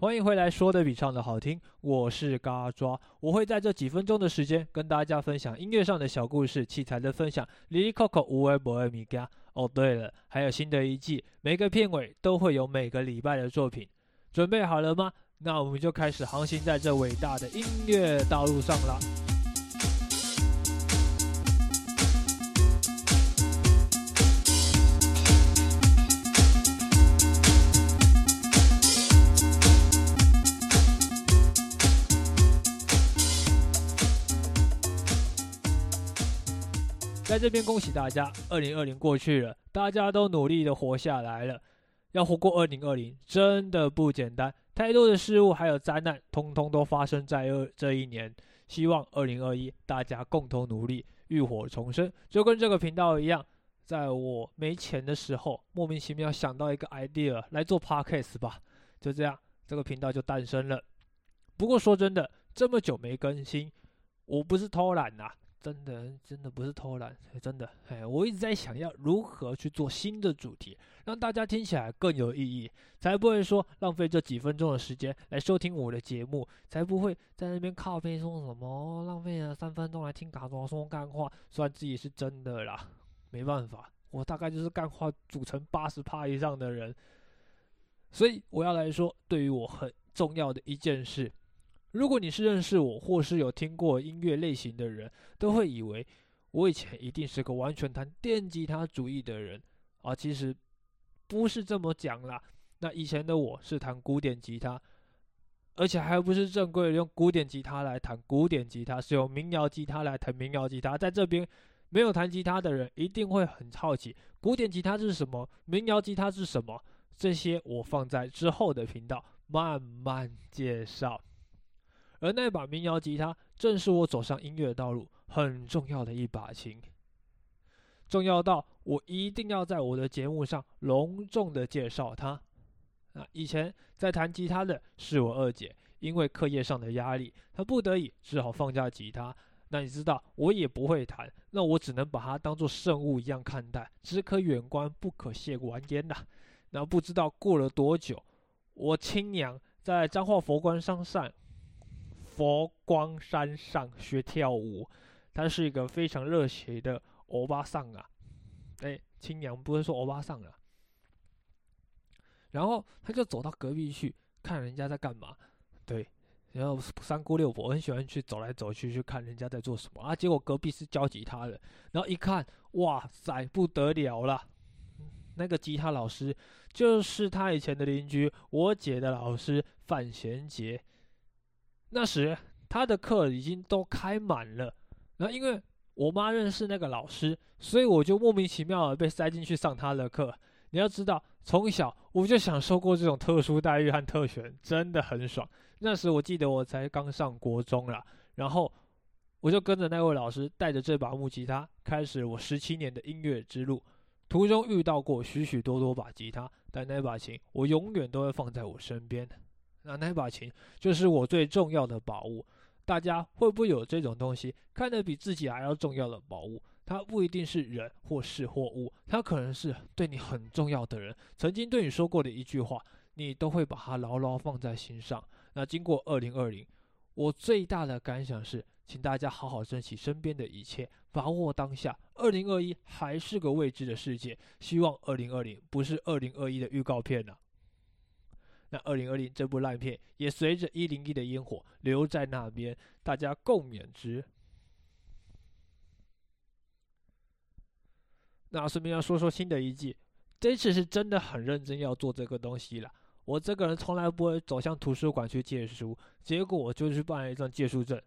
欢迎回来，说的比唱的好听，我是嘎抓，我会在这几分钟的时间跟大家分享音乐上的小故事、器材的分享。Lily Coco 无为不爱米嘎。哦，对了，还有新的一季，每个片尾都会有每个礼拜的作品，准备好了吗？那我们就开始航行在这伟大的音乐道路上了。在这边恭喜大家，二零二零过去了，大家都努力的活下来了。要活过二零二零，真的不简单，太多的事物还有灾难，通通都发生在二这一年。希望二零二一大家共同努力，浴火重生，就跟这个频道一样，在我没钱的时候，莫名其妙想到一个 idea 来做 podcast 吧，就这样，这个频道就诞生了。不过说真的，这么久没更新，我不是偷懒呐。真的，真的不是偷懒，真的，哎，我一直在想要如何去做新的主题，让大家听起来更有意义，才不会说浪费这几分钟的时间来收听我的节目，才不会在那边靠背说什么浪费了三分钟来听卡多说干话，算自己是真的啦，没办法，我大概就是干话组成八十趴以上的人，所以我要来说，对于我很重要的一件事。如果你是认识我，或是有听过音乐类型的人，都会以为我以前一定是个完全弹电吉他主义的人啊。其实不是这么讲啦。那以前的我是弹古典吉他，而且还不是正规的用古典吉他来弹古典吉他，是用民谣吉他来弹民谣吉他。在这边没有弹吉他的人一定会很好奇，古典吉他是什么，民谣吉他是什么？这些我放在之后的频道慢慢介绍。而那把民谣吉他，正是我走上音乐道路很重要的一把琴，重要到我一定要在我的节目上隆重的介绍它。啊，以前在弹吉他的是我二姐，因为课业上的压力，她不得已只好放下吉他。那你知道我也不会弹，那我只能把它当做圣物一样看待，只可远观不可亵玩焉呐。那不知道过了多久，我亲娘在彰化佛光山上。佛光山上学跳舞，他是一个非常热血的欧巴桑啊！哎，亲娘不会说欧巴桑啊。然后他就走到隔壁去看人家在干嘛，对，然后三姑六婆很喜欢去走来走去去看人家在做什么啊。结果隔壁是教吉他的，然后一看，哇塞，不得了了！那个吉他老师就是他以前的邻居，我姐的老师范贤杰。那时他的课已经都开满了，然后因为我妈认识那个老师，所以我就莫名其妙的被塞进去上他的课。你要知道，从小我就享受过这种特殊待遇和特权，真的很爽。那时我记得我才刚上国中啦，然后我就跟着那位老师，带着这把木吉他，开始我十七年的音乐之路。途中遇到过许许多多把吉他，但那把琴我永远都会放在我身边。那那把琴就是我最重要的宝物。大家会不会有这种东西，看得比自己还要重要的宝物？它不一定是人或事或物，它可能是对你很重要的人曾经对你说过的一句话，你都会把它牢牢放在心上。那经过二零二零，我最大的感想是，请大家好好珍惜身边的一切，把握当下。二零二一还是个未知的世界，希望二零二零不是二零二一的预告片呢。那二零二零这部烂片也随着一零一的烟火留在那边，大家共勉之。那顺便要说说新的一季，这次是真的很认真要做这个东西了。我这个人从来不会走向图书馆去借书，结果我就去办了一张借书证，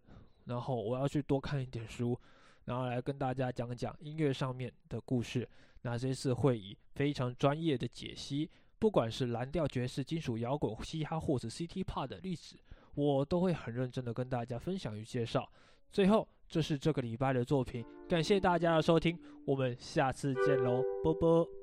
然后我要去多看一点书，然后来跟大家讲讲音乐上面的故事。那这次会以非常专业的解析。不管是蓝调、爵士、金属、摇滚、嘻哈，或者 City Pop 的历史，我都会很认真的跟大家分享与介绍。最后，这是这个礼拜的作品，感谢大家的收听，我们下次见喽，啵啵。